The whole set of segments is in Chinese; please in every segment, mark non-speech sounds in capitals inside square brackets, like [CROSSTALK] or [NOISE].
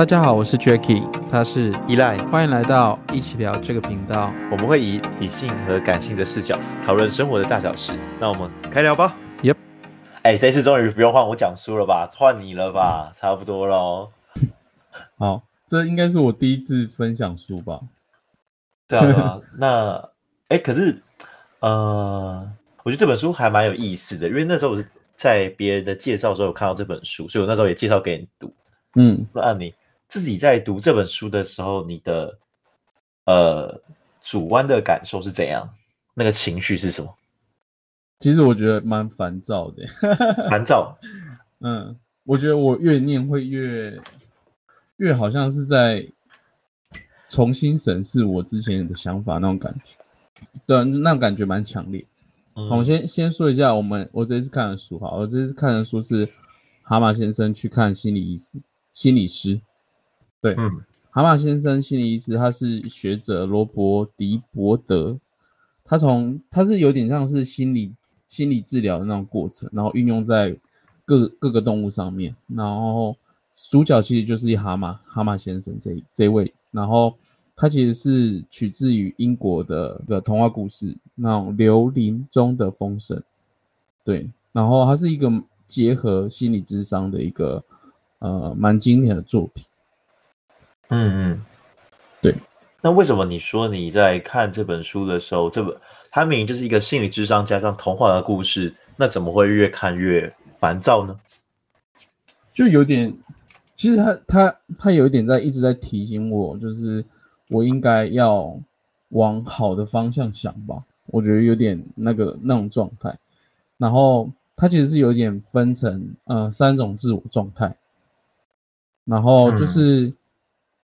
大家好，我是 Jacky，他是依赖，欢迎来到一起聊这个频道。我们会以理性和感性的视角讨论生活的大小事。那我们开聊吧。Yep，哎，这次终于不用换我讲书了吧？换你了吧？差不多喽。[LAUGHS] 好，这应该是我第一次分享书吧？对啊。[LAUGHS] 那哎，可是呃，我觉得这本书还蛮有意思的，因为那时候我是在别人的介绍的时候有看到这本书，所以我那时候也介绍给你读。嗯，那按你自己在读这本书的时候，你的呃主观的感受是怎样？那个情绪是什么？其实我觉得蛮烦躁的，[LAUGHS] 烦躁。嗯，我觉得我越念会越越好像是在重新审视我之前的想法那种感觉，对，那种感觉蛮强烈。嗯、好，我先先说一下，我们我这次看的书哈，我这次看的书是蛤蟆先生去看心理医师。心理师，对，嗯，蛤蟆先生心理医师，他是学者罗伯迪伯德，他从他是有点像是心理心理治疗的那种过程，然后运用在各各个动物上面，然后主角其实就是一蛤蟆蛤蟆先生这这位，然后他其实是取自于英国的一个童话故事，那种柳林中的风声，对，然后他是一个结合心理智商的一个。呃，蛮经典的作品。嗯嗯，对。那为什么你说你在看这本书的时候，这本它明明就是一个心理智商加上童话的故事，那怎么会越看越烦躁呢？就有点，其实他他他有一点在一直在提醒我，就是我应该要往好的方向想吧。我觉得有点那个那种状态。然后他其实是有点分成呃三种自我状态。然后就是，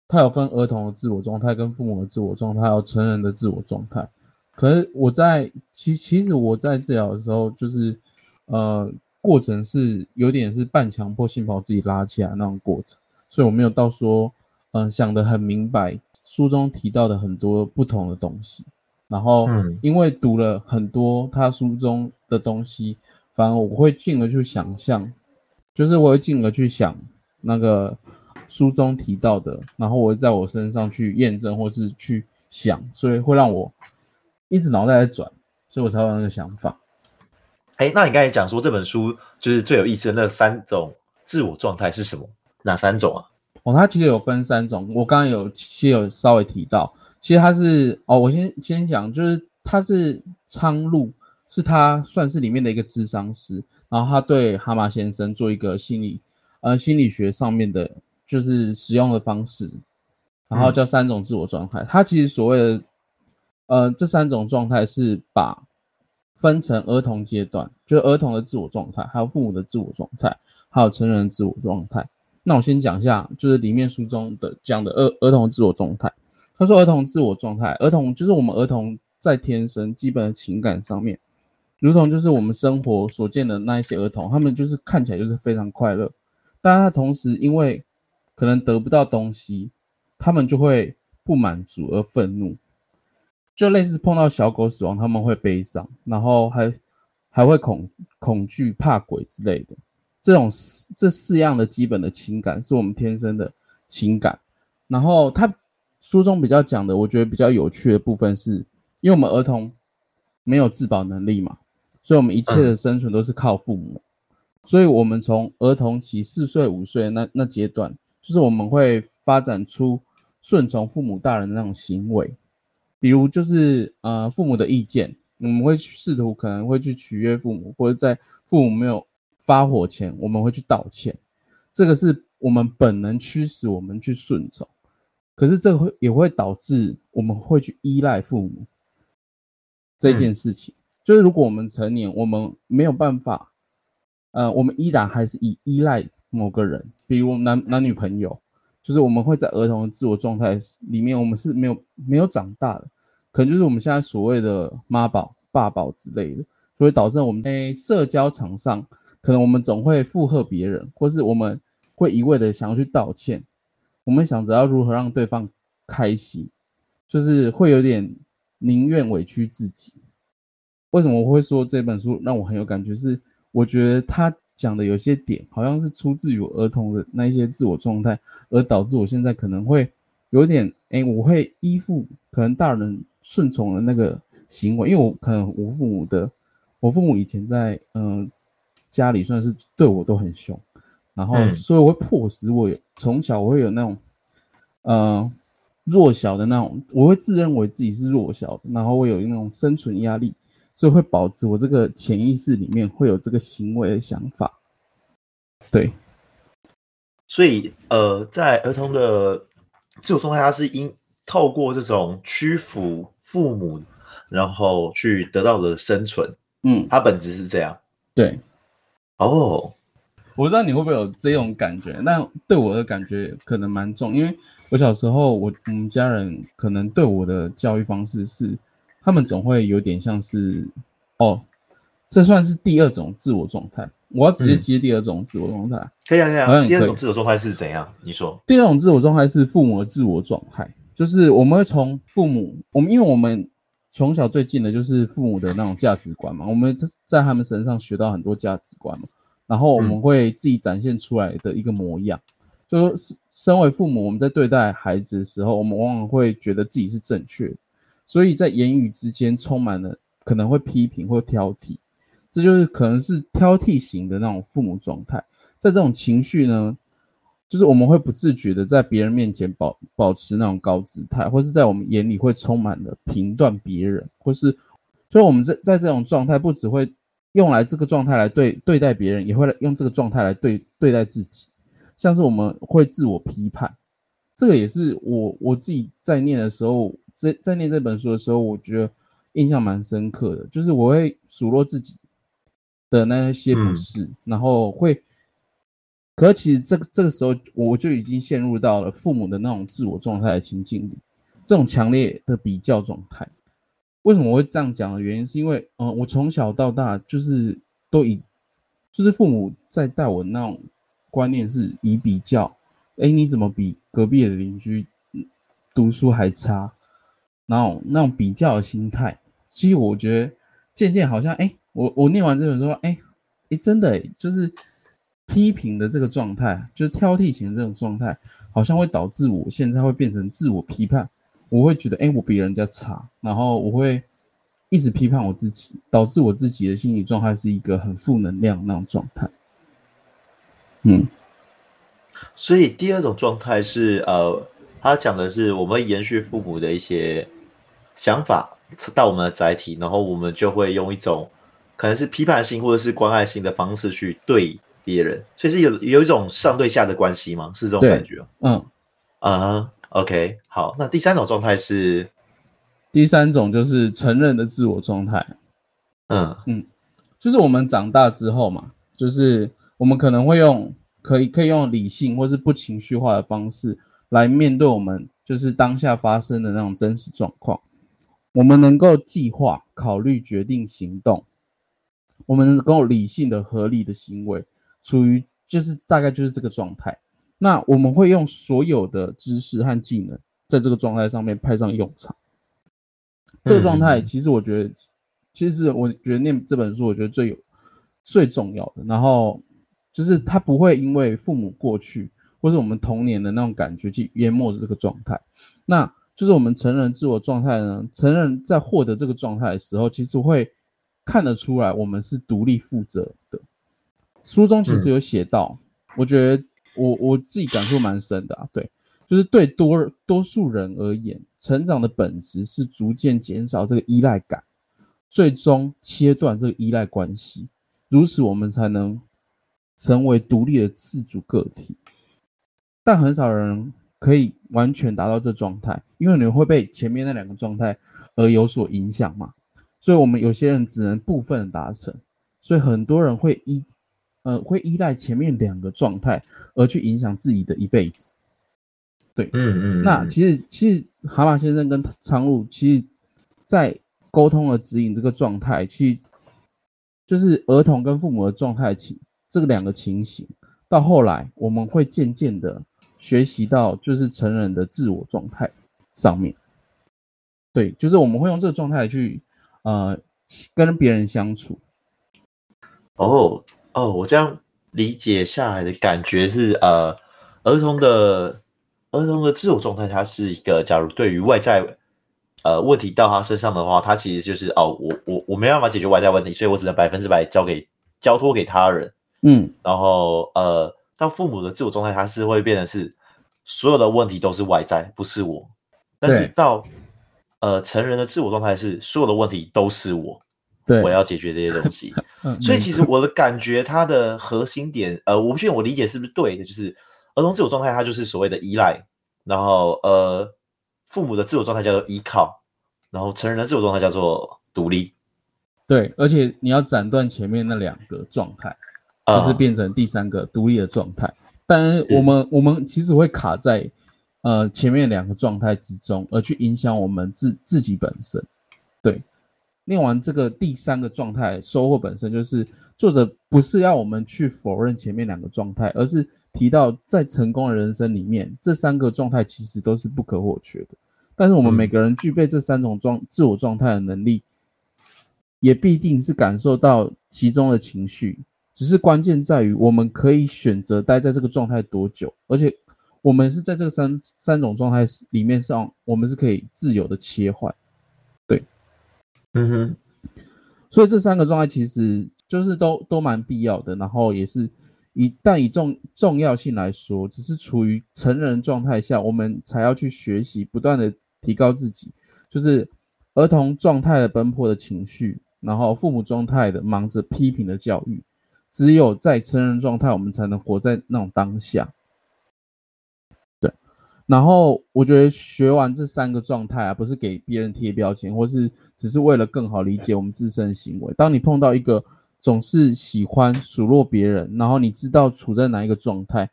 他有分儿童的自我状态、跟父母的自我状态，还有成人的自我状态。可是我在其其实我在治疗的时候，就是呃过程是有点是半强迫性把我自己拉起来那种过程，所以我没有到说嗯、呃、想得很明白书中提到的很多不同的东西。然后因为读了很多他书中的东西，反而我会进而去想象，就是我会进而去想。那个书中提到的，然后我会在我身上去验证或是去想，所以会让我一直脑袋在转，所以我才有那个想法。哎，那你刚才讲说这本书就是最有意思的那三种自我状态是什么？哪三种啊？哦，它其实有分三种，我刚刚有其实有稍微提到，其实它是哦，我先先讲，就是他是苍鹭，是他算是里面的一个智商师，然后他对蛤蟆先生做一个心理。呃，心理学上面的，就是使用的方式，然后叫三种自我状态。它其实所谓的，呃，这三种状态是把分成儿童阶段，就是儿童的自我状态，还有父母的自我状态，还有成人的自我状态。那我先讲一下，就是里面书中的讲的儿儿童自我状态。他说，儿童自我状态，儿童就是我们儿童在天生基本的情感上面，如同就是我们生活所见的那一些儿童，他们就是看起来就是非常快乐。但他同时因为可能得不到东西，他们就会不满足而愤怒，就类似碰到小狗死亡，他们会悲伤，然后还还会恐恐惧、怕鬼之类的。这种这四样的基本的情感是我们天生的情感。然后他书中比较讲的，我觉得比较有趣的部分是，因为我们儿童没有自保能力嘛，所以我们一切的生存都是靠父母。所以，我们从儿童期四岁、五岁那那阶段，就是我们会发展出顺从父母大人的那种行为，比如就是呃父母的意见，我们会试图可能会去取悦父母，或者在父母没有发火前，我们会去道歉。这个是我们本能驱使我们去顺从，可是这个会也会导致我们会去依赖父母这件事情。就是如果我们成年，我们没有办法。呃，我们依然还是以依赖某个人，比如男男女朋友，就是我们会在儿童的自我状态里面，我们是没有没有长大的，可能就是我们现在所谓的妈宝、爸宝之类的，就会导致我们在社交场上，可能我们总会附和别人，或是我们会一味的想要去道歉，我们想着要如何让对方开心，就是会有点宁愿委屈自己。为什么我会说这本书让我很有感觉是？我觉得他讲的有些点，好像是出自于我儿童的那一些自我状态，而导致我现在可能会有点，哎，我会依附可能大人顺从的那个行为，因为我可能我父母的，我父母以前在嗯、呃、家里算是对我都很凶，然后所以我会迫使我从小我会有那种，呃弱小的那种，我会自认为自己是弱小的，然后我有那种生存压力。所以会保持我这个潜意识里面会有这个行为的想法，对。所以呃，在儿童的自我状态，他是因透过这种屈服父母，然后去得到的生存。嗯，他本质是这样。对。哦，我不知道你会不会有这种感觉，但对我的感觉可能蛮重，因为我小时候我我们家人可能对我的教育方式是。他们总会有点像是，哦，这算是第二种自我状态。我要直接接第二种自我状态，嗯，可以啊，可以啊。第二种自我状态是怎样？你说。第二种自我状态是父母的自我状态，就是我们会从父母，我们因为我们从小最近的就是父母的那种价值观嘛，我们在在他们身上学到很多价值观嘛，然后我们会自己展现出来的一个模样，嗯、就是身为父母，我们在对待孩子的时候，我们往往会觉得自己是正确的。所以在言语之间充满了可能会批评或挑剔，这就是可能是挑剔型的那种父母状态。在这种情绪呢，就是我们会不自觉的在别人面前保保持那种高姿态，或是在我们眼里会充满了评断别人，或是所以我们在在这种状态不只会用来这个状态来对对待别人，也会用这个状态来对对待自己，像是我们会自我批判，这个也是我我自己在念的时候。在在念这本书的时候，我觉得印象蛮深刻的，就是我会数落自己的那些不是，嗯、然后会，可其实这个这个时候，我就已经陷入到了父母的那种自我状态的情境里，这种强烈的比较状态。为什么我会这样讲的原因，是因为，嗯、呃，我从小到大就是都以，就是父母在带我那种观念是以比较，哎，你怎么比隔壁的邻居读书还差？然后那种比较的心态，其实我觉得渐渐好像，哎，我我念完这本书，哎，哎，真的，就是批评的这个状态，就是挑剔型的这种状态，好像会导致我现在会变成自我批判，我会觉得，哎，我比人家差，然后我会一直批判我自己，导致我自己的心理状态是一个很负能量那种状态。嗯，所以第二种状态是，呃，他讲的是我们延续父母的一些。想法到我们的载体，然后我们就会用一种可能是批判性或者是关爱性的方式去对别人，所以是有有一种上对下的关系吗？是这种感觉？嗯啊、uh,，OK，好，那第三种状态是第三种就是承认的自我状态。嗯嗯，就是我们长大之后嘛，就是我们可能会用可以可以用理性或是不情绪化的方式来面对我们就是当下发生的那种真实状况。我们能够计划、考虑、决定、行动，我们能够理性的、合理的行为，处于就是大概就是这个状态。那我们会用所有的知识和技能，在这个状态上面派上用场。这个状态，其实我觉得，其实我觉得念这本书，我觉得最有最重要的。然后就是他不会因为父母过去或是我们童年的那种感觉去淹没着这个状态。那就是我们成人自我状态呢，成人在获得这个状态的时候，其实会看得出来，我们是独立负责的。书中其实有写到，嗯、我觉得我我自己感触蛮深的啊。对，就是对多多数人而言，成长的本质是逐渐减少这个依赖感，最终切断这个依赖关系，如此我们才能成为独立的自主个体。但很少人。可以完全达到这状态，因为你会被前面那两个状态而有所影响嘛，所以我们有些人只能部分达成，所以很多人会依呃会依赖前面两个状态而去影响自己的一辈子。对，嗯嗯。那其实其实蛤蟆先生跟苍鹭其实，在沟通和指引这个状态，其实就是儿童跟父母的状态情这个两个情形，到后来我们会渐渐的。学习到就是成人的自我状态上面，对，就是我们会用这个状态去呃跟别人相处。哦哦，我这样理解下来的感觉是，呃，儿童的儿童的自我状态，它是一个，假如对于外在呃问题到他身上的话，他其实就是哦，我我我没办法解决外在问题，所以我只能百分之百交给交托给他人，嗯，然后呃，到父母的自我状态，他是会变得是所有的问题都是外在，不是我，但是到呃成人的自我状态是所有的问题都是我。对，我要解决这些东西，[LAUGHS] 所以其实我的感觉，它的核心点，呃，我不确定我理解是不是对的，就是儿童自我状态，它就是所谓的依赖，然后呃，父母的自我状态叫做依靠，然后成人的自我状态叫做独立。对，而且你要斩断前面那两个状态，就是变成第三个独立的状态。但是我们我们其实会卡在呃前面两个状态之中，而去影响我们自自己本身。对。念完这个第三个状态，收获本身就是作者不是要我们去否认前面两个状态，而是提到在成功的人生里面，这三个状态其实都是不可或缺的。但是我们每个人具备这三种状自我状态的能力，也必定是感受到其中的情绪。只是关键在于我们可以选择待在这个状态多久，而且我们是在这个三三种状态里面上，我们是可以自由的切换。对嗯哼，所以这三个状态其实就是都都蛮必要的，然后也是以但以重重要性来说，只是处于成人状态下，我们才要去学习，不断的提高自己。就是儿童状态的奔波的情绪，然后父母状态的忙着批评的教育，只有在成人状态，我们才能活在那种当下。对然后我觉得学完这三个状态啊，不是给别人贴标签，或是只是为了更好理解我们自身行为。当你碰到一个总是喜欢数落别人，然后你知道处在哪一个状态，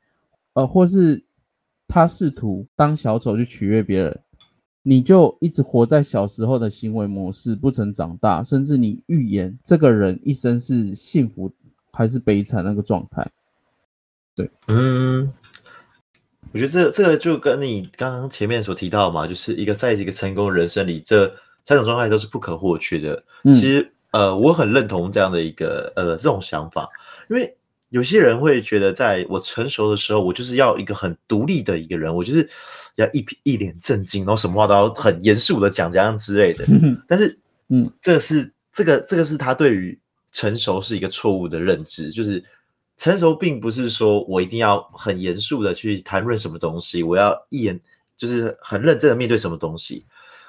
呃，或是他试图当小丑去取悦别人，你就一直活在小时候的行为模式，不曾长大，甚至你预言这个人一生是幸福还是悲惨那个状态。对，嗯。我觉得这这个就跟你刚刚前面所提到嘛，就是一个在一个成功人生里，这三种状态都是不可或缺的。其实，呃，我很认同这样的一个呃这种想法，因为有些人会觉得，在我成熟的时候，我就是要一个很独立的一个人，我就是要一一脸正经，然后什么话都要很严肃的讲这样之类的。[LAUGHS] 但是，嗯，这是这个这个是他对于成熟是一个错误的认知，就是。成熟并不是说我一定要很严肃的去谈论什么东西，我要一眼就是很认真的面对什么东西。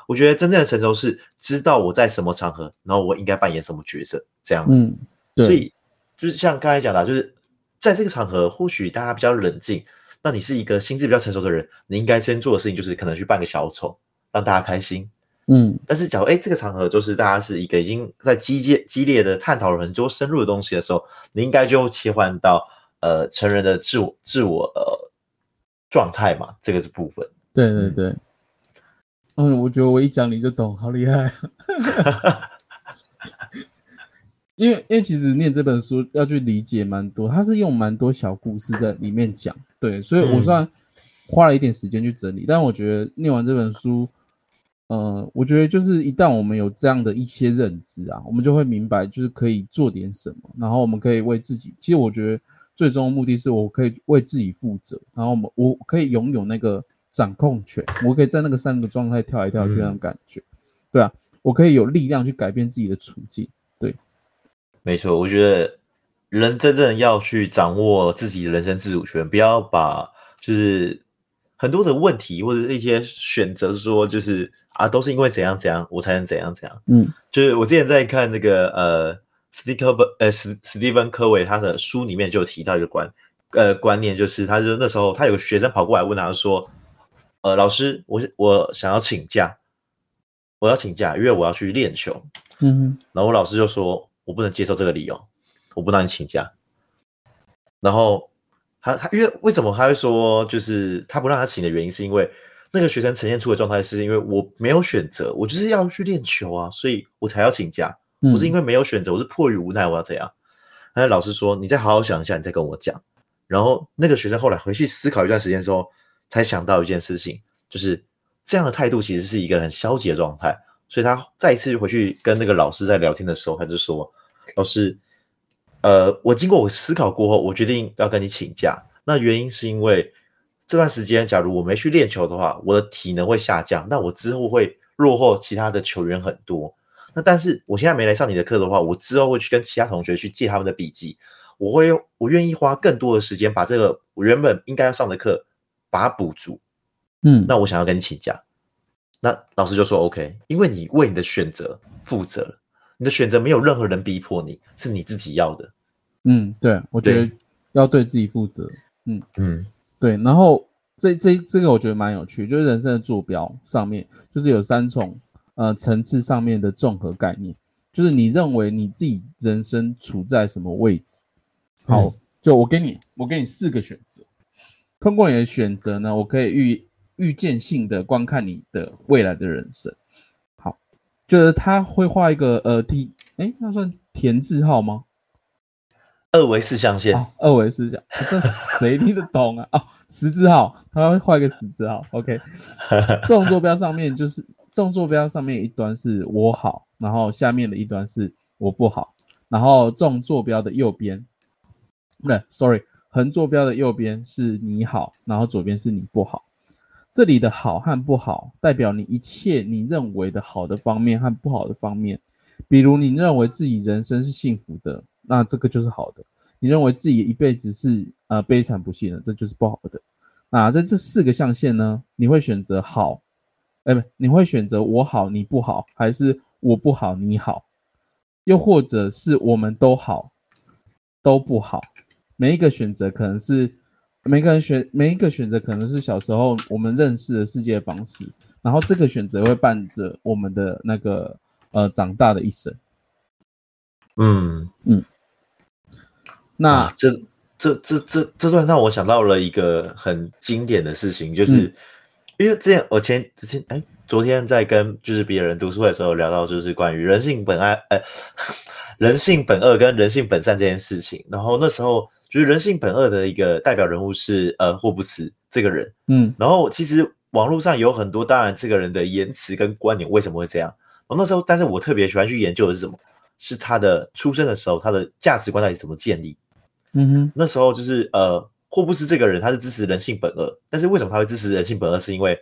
我觉得真正的成熟是知道我在什么场合，然后我应该扮演什么角色，这样。嗯，对。所以就是像刚才讲的，就是在这个场合，或许大家比较冷静，那你是一个心智比较成熟的人，你应该先做的事情就是可能去扮个小丑，让大家开心。嗯，但是假如哎，这个场合就是大家是一个已经在激烈激烈的探讨了很多深入的东西的时候，你应该就切换到呃成人的自我自我呃状态嘛，这个是部分。对对对，嗯，嗯，我觉得我一讲你就懂，好厉害。[LAUGHS] 因为因为其实念这本书要去理解蛮多，它是用蛮多小故事在里面讲，对，所以我算花了一点时间去整理，嗯、但我觉得念完这本书。呃，我觉得就是一旦我们有这样的一些认知啊，我们就会明白，就是可以做点什么，然后我们可以为自己。其实我觉得最终的目的是我可以为自己负责，然后我们我可以拥有那个掌控权，我可以在那个三个状态跳来跳去那种感觉，嗯、对啊，我可以有力量去改变自己的处境。对，没错，我觉得人真正要去掌握自己的人生自主权，不要把就是很多的问题或者是一些选择说就是。啊，都是因为怎样怎样，我才能怎样怎样。嗯，就是我之前在看那个呃，史蒂科本呃史史蒂芬科维他的书里面就有提到一个观呃观念，就是他就那时候他有个学生跑过来问他说，呃，老师，我我想要请假，我要请假，因为我要去练球。嗯，然后我老师就说，我不能接受这个理由，我不让你请假。然后他他因为为什么他会说，就是他不让他请的原因，是因为。那个学生呈现出的状态是因为我没有选择，我就是要去练球啊，所以我才要请假。我、嗯、是因为没有选择，我是迫于无奈，我要怎样？那老师说：“你再好好想一下，你再跟我讲。”然后那个学生后来回去思考一段时间之后，才想到一件事情，就是这样的态度其实是一个很消极的状态。所以他再一次回去跟那个老师在聊天的时候，他就说：“老师，呃，我经过我思考过后，我决定要跟你请假。那原因是因为这段时间，假如我没去练球的话，我的体能会下降，那我之后会落后其他的球员很多。那但是我现在没来上你的课的话，我之后会去跟其他同学去借他们的笔记，我会用我愿意花更多的时间把这个我原本应该要上的课把它补足。嗯，那我想要跟你请假，那老师就说 OK，因为你为你的选择负责了，你的选择没有任何人逼迫你，是你自己要的。嗯，对，我觉得要对自己负责。嗯嗯，对。然后这这这个我觉得蛮有趣，就是人生的坐标上面就是有三重。呃，层次上面的综合概念，就是你认为你自己人生处在什么位置？好，就我给你，我给你四个选择。通过你的选择呢，我可以预预见性的观看你的未来的人生。好，就是他会画一个呃题，哎，那算田字号吗？二维四象限。哦、二维四象，啊、这谁听得懂啊？[LAUGHS] 哦，十字号，他会画一个十字号。OK，[LAUGHS] 纵坐标上面就是。纵坐标上面一端是我好，然后下面的一端是我不好，然后纵坐标的右边，不对，sorry，横坐标的右边是你好，然后左边是你不好。这里的好和不好代表你一切你认为的好的方面和不好的方面。比如你认为自己人生是幸福的，那这个就是好的；你认为自己一辈子是呃悲惨不幸的，这就是不好的。那在这四个象限呢，你会选择好。哎，不，你会选择我好你不好，还是我不好你好，又或者是我们都好都不好？每一个选择可能是每个人选每一个选择可能是小时候我们认识的世界方式，然后这个选择会伴着我们的那个呃长大的一生。嗯嗯，那这这这这这段让我想到了一个很经典的事情，就是。嗯因为之前我前之前哎，昨天在跟就是别人读书会的时候聊到，就是关于人性本爱，呃，[LAUGHS] 人性本恶跟人性本善这件事情。然后那时候就是人性本恶的一个代表人物是呃霍布斯这个人，嗯，然后其实网络上有很多，当然这个人的言辞跟观点为什么会这样。然后那时候，但是我特别喜欢去研究的是什么？是他的出生的时候，他的价值观到底怎么建立？嗯哼，那时候就是呃。霍布斯这个人，他是支持人性本恶，但是为什么他会支持人性本恶？是因为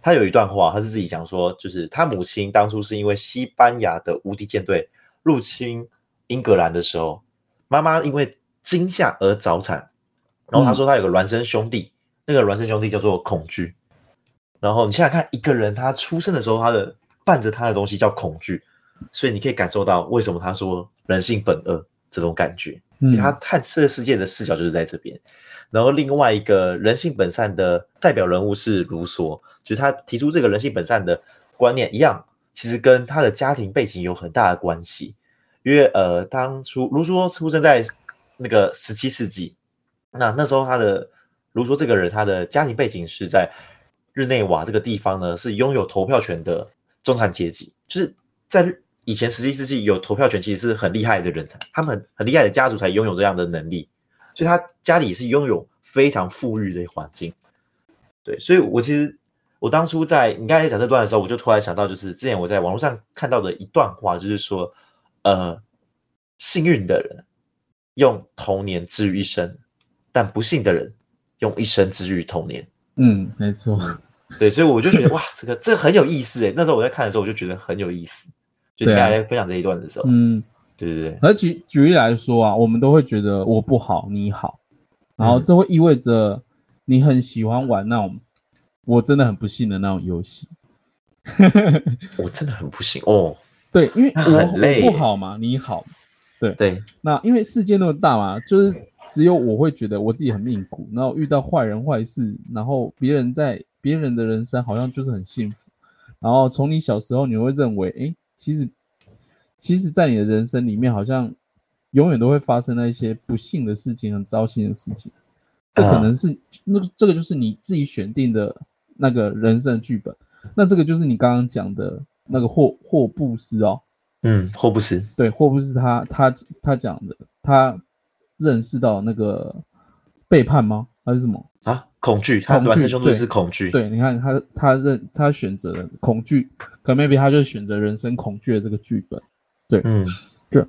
他有一段话，他是自己讲说，就是他母亲当初是因为西班牙的无敌舰队入侵英格兰的时候，妈妈因为惊吓而早产，然后他说他有个孪生兄弟，嗯、那个孪生兄弟叫做恐惧。然后你现在看，一个人他出生的时候，他的伴着他的东西叫恐惧，所以你可以感受到为什么他说人性本恶这种感觉，因为他探这个世界的视角就是在这边。然后另外一个人性本善的代表人物是卢梭，就是他提出这个人性本善的观念一样，其实跟他的家庭背景有很大的关系。因为呃，当初卢梭出生在那个十七世纪，那那时候他的卢梭这个人，他的家庭背景是在日内瓦这个地方呢，是拥有投票权的中产阶级。就是在以前十七世纪有投票权，其实是很厉害的人才，他们很很厉害的家族才拥有这样的能力。所以他家里是拥有非常富裕的环境，对，所以我其实我当初在你刚才讲这段的时候，我就突然想到，就是之前我在网络上看到的一段话，就是说，呃，幸运的人用童年治愈一生，但不幸的人用一生治愈童年。嗯，没错，对，所以我就觉得哇，这个这个很有意思诶。那时候我在看的时候，我就觉得很有意思，就你刚才分享这一段的时候，嗯。对对对，而举举例来说啊，我们都会觉得我不好，你好，然后这会意味着你很喜欢玩那种我真的很不幸的那种游戏。[LAUGHS] 我真的很不幸哦。对，因为我我不好嘛，你好。对。对，那因为世界那么大嘛，就是只有我会觉得我自己很命苦，然后遇到坏人坏事，然后别人在别人的人生好像就是很幸福，然后从你小时候你会认为，哎，其实。其实，在你的人生里面，好像永远都会发生那些不幸的事情，很糟心的事情。这可能是那个，这个就是你自己选定的那个人生剧本。那这个就是你刚刚讲的那个霍霍布斯哦。嗯，霍布斯。对，霍布斯他他他讲的，他认识到那个背叛吗？还是什么啊？恐惧。他孪生兄弟是恐惧。对，你看他他认他选择了恐惧，可 maybe 他就选择人生恐惧的这个剧本。对，嗯，就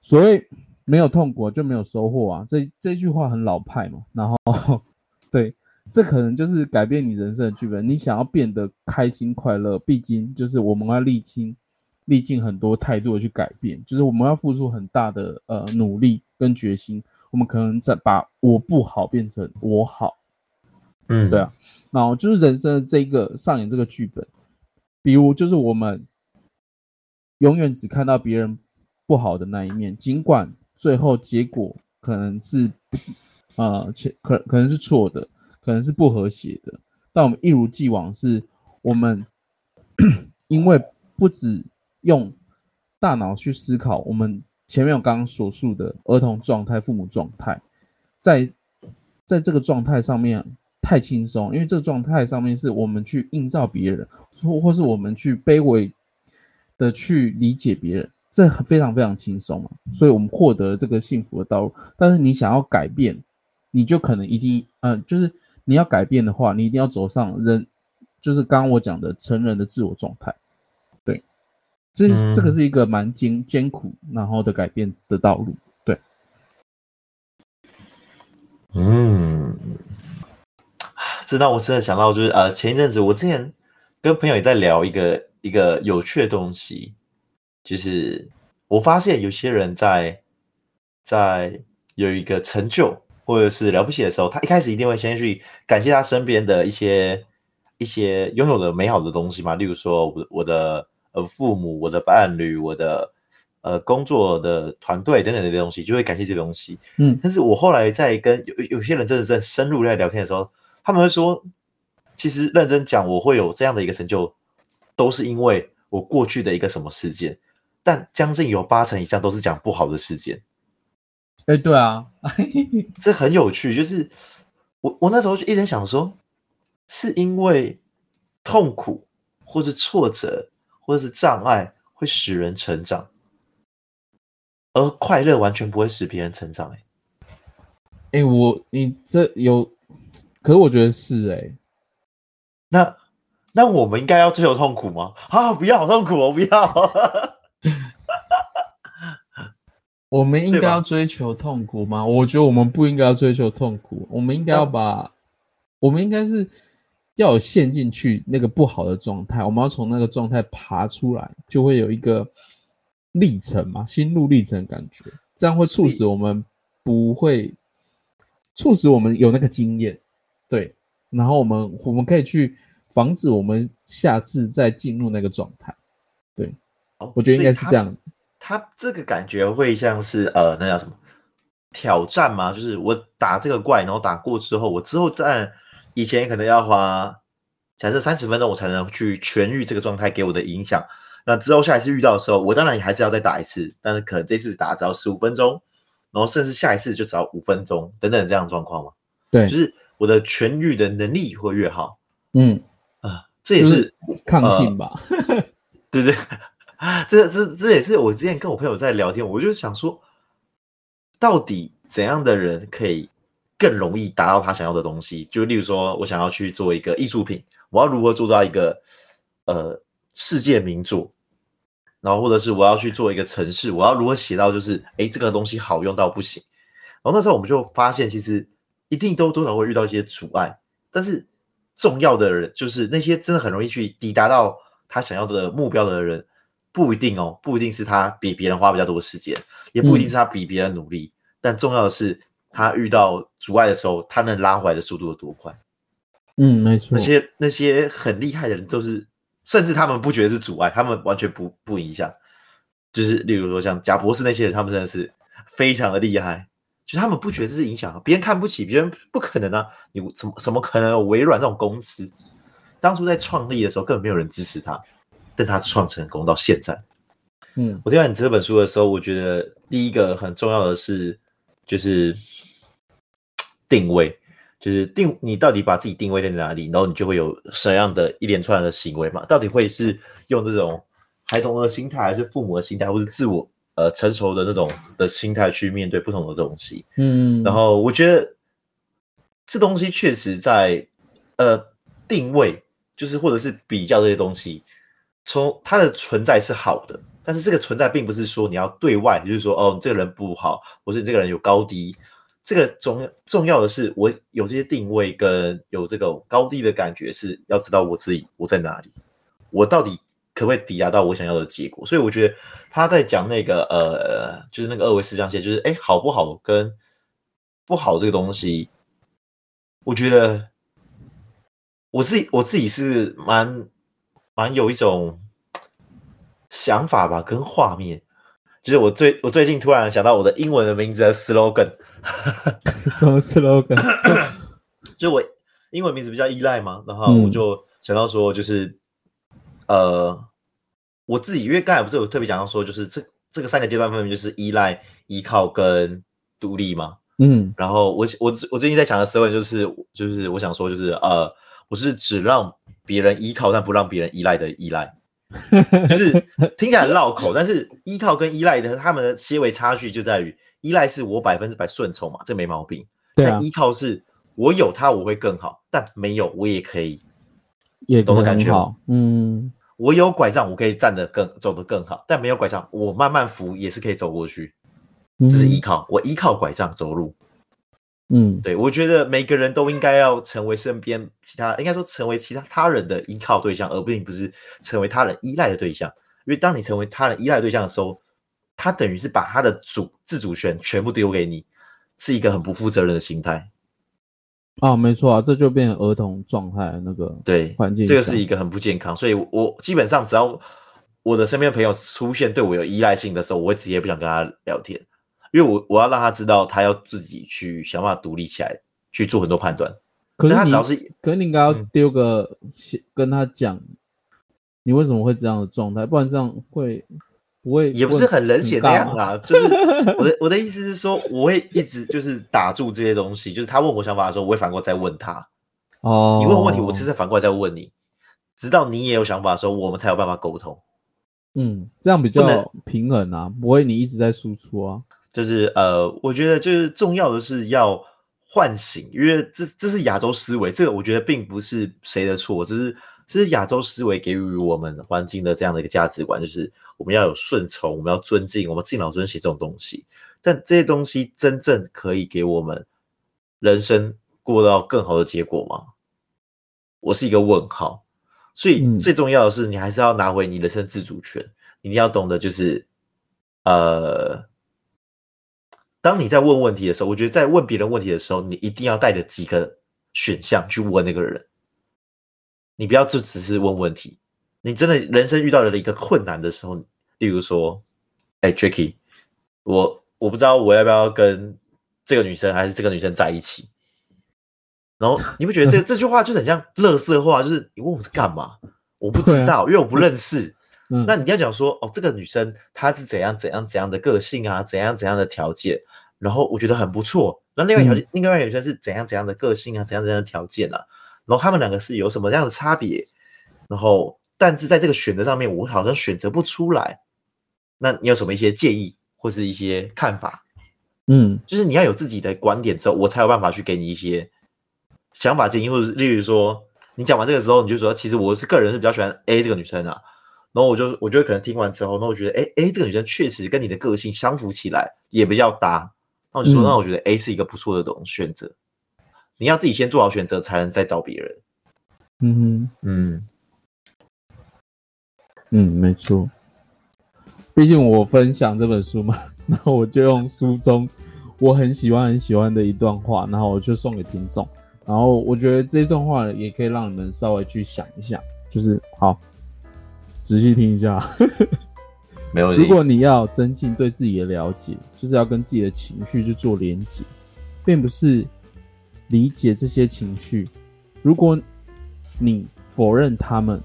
所谓没有痛苦就没有收获啊，这这句话很老派嘛。然后，[LAUGHS] 对，这可能就是改变你人生的剧本。你想要变得开心快乐，毕竟就是我们要历经历尽很多态度的去改变，就是我们要付出很大的呃努力跟决心。我们可能在把我不好变成我好，嗯，对啊。然后就是人生的这个上演这个剧本，比如就是我们永远只看到别人不好的那一面，尽管。最后结果可能是，呃，可可能是错的，可能是不和谐的，但我们一如既往是，我们 [CLEARS THROAT] 因为不止用大脑去思考，我们前面我刚刚所述的儿童状态、父母状态，在在这个状态上面太轻松，因为这个状态上面是我们去映照别人，或或是我们去卑微的去理解别人。这非常非常轻松嘛，所以我们获得这个幸福的道路。但是你想要改变，你就可能一定，嗯、就是你要改变的话，你一定要走上人，就是刚刚我讲的成人的自我状态。对，这这个是一个蛮艰艰苦然后的改变的道路。对，嗯，这让我真的想到，就是呃，前一阵子我之前跟朋友也在聊一个一个有趣的东西。就是我发现有些人在在有一个成就或者是了不起的时候，他一开始一定会先去感谢他身边的一些一些拥有的美好的东西嘛，例如说我我的呃父母、我的伴侣、我的呃工作的团队等等这些东西，就会感谢这些东西。嗯，但是我后来在跟有有些人真的在深入在聊天的时候，他们会说，其实认真讲，我会有这样的一个成就，都是因为我过去的一个什么事件。但将近有八成以上都是讲不好的事件。哎、欸，对啊，[LAUGHS] 这很有趣。就是我我那时候就一直想说，是因为痛苦，或是挫折，或者是障碍会使人成长，而快乐完全不会使别人成长。哎，哎，我你这有，可是我觉得是哎、欸。那那我们应该要追求痛苦吗？啊，不要好痛苦我，不要。我们 [LAUGHS] 应该要追求痛苦吗？我觉得我们不应该要追求痛苦，我们应该要把，我们应该是要有陷进去那个不好的状态，我们要从那个状态爬出来，就会有一个历程嘛，心路历程的感觉，这样会促使我们不会，促使我们有那个经验，对，然后我们我们可以去防止我们下次再进入那个状态，对。我觉得应该是这样。他这个感觉会像是呃，那叫什么挑战吗？就是我打这个怪，然后打过之后，我之后在以前可能要花假设三十分钟，我才能去痊愈这个状态给我的影响。那之后下一次遇到的时候，我当然也还是要再打一次，但是可能这次打只要十五分钟，然后甚至下一次就只要五分钟等等这样的状况嘛。对，就是我的痊愈的能力会越好。嗯啊、呃，这也是、就是、抗性吧？[LAUGHS] 呃、对 [LAUGHS] 对。这这这也是我之前跟我朋友在聊天，我就想说，到底怎样的人可以更容易达到他想要的东西？就例如说，我想要去做一个艺术品，我要如何做到一个呃世界名作？然后或者是我要去做一个城市，我要如何写到就是哎这个东西好用到不行？然后那时候我们就发现，其实一定都多少会遇到一些阻碍，但是重要的人就是那些真的很容易去抵达到他想要的目标的人。不一定哦，不一定是他比别人花比较多的时间，也不一定是他比别人努力，嗯，但重要的是他遇到阻碍的时候，他能拉回来的速度有多快。嗯，没错。那些那些很厉害的人，都是甚至他们不觉得是阻碍，他们完全不不影响。就是例如说像贾博士那些人，他们真的是非常的厉害，就他们不觉得这是影响，别人看不起，别人不可能啊，你怎么怎么可能有微软这种公司？当初在创立的时候，根本没有人支持他。但他创成功到现在，嗯，我听完你这本书的时候，我觉得第一个很重要的是，就是定位，就是定你到底把自己定位在哪里，然后你就会有什么样的一连串的行为嘛？到底会是用这种孩童的心态，还是父母的心态，或是自我呃成熟的那种的心态去面对不同的东西？嗯，然后我觉得这东西确实在呃定位，就是或者是比较这些东西。从它的存在是好的，但是这个存在并不是说你要对外，就是说哦，这个人不好，或是这个人有高低。这个重重要的是，我有这些定位跟有这个高低的感觉，是要知道我自己我在哪里，我到底可不可以抵达到我想要的结果。所以我觉得他在讲那个呃，就是那个二维四象限，就是哎，好不好跟不好这个东西，我觉得我自己我自己是蛮蛮有一种想法吧，跟画面，就是我最我最近突然想到我的英文的名字的 slogan。[LAUGHS] 什么 slogan？[COUGHS] 就我英文名字比较依赖嘛，然后我就想到说，就是、嗯、呃，我自己因为刚才不是有特别讲到说，就是这这个三个阶段分别就是依赖、依靠跟独立嘛。嗯，然后我我我最近在讲的 slogan 就是就是我想说就是呃，我是只让别人依靠但不让别人依赖的依赖，[LAUGHS] 就是 [LAUGHS] 听起来很绕口，但是依靠跟依赖的他们的些微差距就在于。依赖是我百分之百顺从嘛，这没毛病。对啊，但依靠是我有它我会更好，但没有我也可以，也懂的感觉。嗯，我有拐杖我可以站得更走得更好，但没有拐杖我慢慢扶也是可以走过去。这是依靠，我依靠拐杖走路。嗯，对，我觉得每个人都应该要成为身边其他，应该说成为其他他人的依靠对象，而不并不是成为他人依赖的对象。因为当你成为他人依赖对象的时候，他等于是把他的主自主权全部丢给你，是一个很不负责任的心态。啊，没错啊，这就变成儿童状态那个对环境，这个是一个很不健康。所以我，我基本上只要我的身边朋友出现对我有依赖性的时候，我会直接不想跟他聊天，因为我我要让他知道，他要自己去想办法独立起来，去做很多判断。可是他只要是，可是你应该要丢个、嗯、跟他讲，你为什么会这样的状态？不然这样会。不会也不是很冷血那样啊，就是我的 [LAUGHS] 我的意思是说，我会一直就是打住这些东西，就是他问我想法的时候，我会反过来再问他。哦，你问问题，我其实反过来再问你，直到你也有想法的时候，我们才有办法沟通。嗯，这样比较平衡啊，不会你一直在输出啊。就是呃，我觉得就是重要的是要唤醒，因为这这是亚洲思维，这个我觉得并不是谁的错，只是。这是亚洲思维给予我们环境的这样的一个价值观，就是我们要有顺从，我们要尊敬，我们敬老尊贤这种东西。但这些东西真正可以给我们人生过到更好的结果吗？我是一个问号。所以最重要的是，你还是要拿回你人生自主权。你要懂得，就是呃，当你在问问题的时候，我觉得在问别人问题的时候，你一定要带着几个选项去问那个人。你不要就只是问问题，你真的人生遇到了一个困难的时候，例如说，哎，Jacky，我我不知道我要不要跟这个女生还是这个女生在一起，然后你不觉得这 [LAUGHS] 这句话就很像乐色话？就是你问我是干嘛？我不知道，因为我不认识。那你要讲说，哦，这个女生她是怎样怎样怎样的个性啊，怎样怎样的条件，然后我觉得很不错。那另外一条件，另外一个女生是怎样怎样的个性啊，怎样怎样的条件啊？然后他们两个是有什么样的差别？然后，但是在这个选择上面，我好像选择不出来。那你有什么一些建议或是一些看法？嗯，就是你要有自己的观点之后，我才有办法去给你一些想法建议，或者是例如说，你讲完这个之后，你就说，其实我是个人是比较喜欢 A 这个女生啊。然后我就我就可能听完之后，那我觉得，哎哎这个女生确实跟你的个性相符起来，也比较搭。那我就说，那我觉得 A 是一个不错的这种选择。你要自己先做好选择，才能再找别人。嗯哼嗯嗯，没错。毕竟我分享这本书嘛，[LAUGHS] 然后我就用书中我很喜欢很喜欢的一段话，然后我就送给听众。然后我觉得这段话也可以让你们稍微去想一下，就是好，仔细听一下。如果你要增进对自己的了解，就是要跟自己的情绪去做连接，并不是。理解这些情绪，如果你否认他们，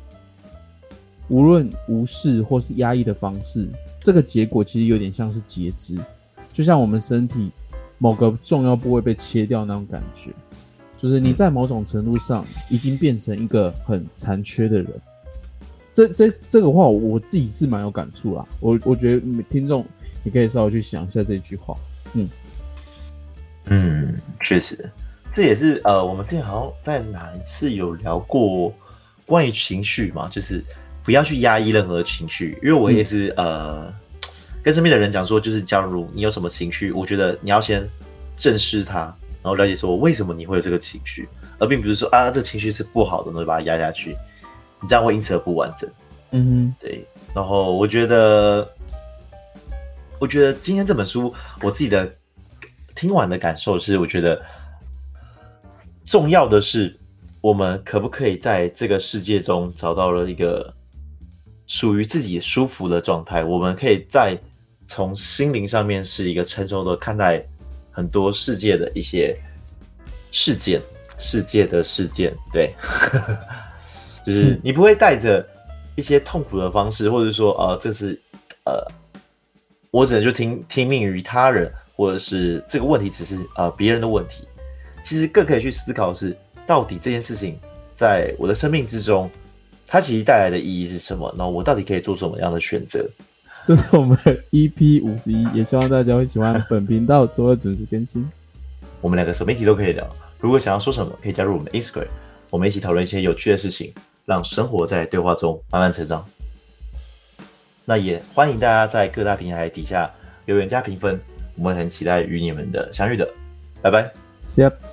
无论无视或是压抑的方式，这个结果其实有点像是截肢，就像我们身体某个重要部位被切掉那种感觉，就是你在某种程度上已经变成一个很残缺的人。这这这个话，我自己是蛮有感触啦。我我觉得听众你可以稍微去想一下这句话。嗯嗯，确实。这也是呃，我们之前好像在哪一次有聊过关于情绪嘛，就是不要去压抑任何情绪，因为我也是、嗯、呃，跟身边的人讲说，就是假如你有什么情绪，我觉得你要先正视它，然后了解说为什么你会有这个情绪，而并不是说啊，这情绪是不好的，那就把它压下去，你这样会因此而不完整。嗯哼，对。然后我觉得，我觉得今天这本书，我自己的听完的感受是，我觉得重要的是，我们可不可以在这个世界中找到了一个属于自己舒服的状态？我们可以在从心灵上面是一个成熟的看待很多世界的一些事件，世界的事件，对，就是你不会带着。一些痛苦的方式，或者说，呃，这是，呃，我只能就听听命于他人，或者是这个问题只是呃别人的问题。其实更可以去思考的是，到底这件事情在我的生命之中，它其实带来的意义是什么？那我到底可以做什么样的选择？这是我们 EP 五十一，也希望大家会喜欢本频道，周二准时更新。我们两个什么议题都可以聊，如果想要说什么，可以加入我们 Instagram，我们一起讨论一些有趣的事情。让生活在对话中慢慢成长。那也欢迎大家在各大平台底下留言加评分，我们很期待与你们的相遇的。拜拜。See ya.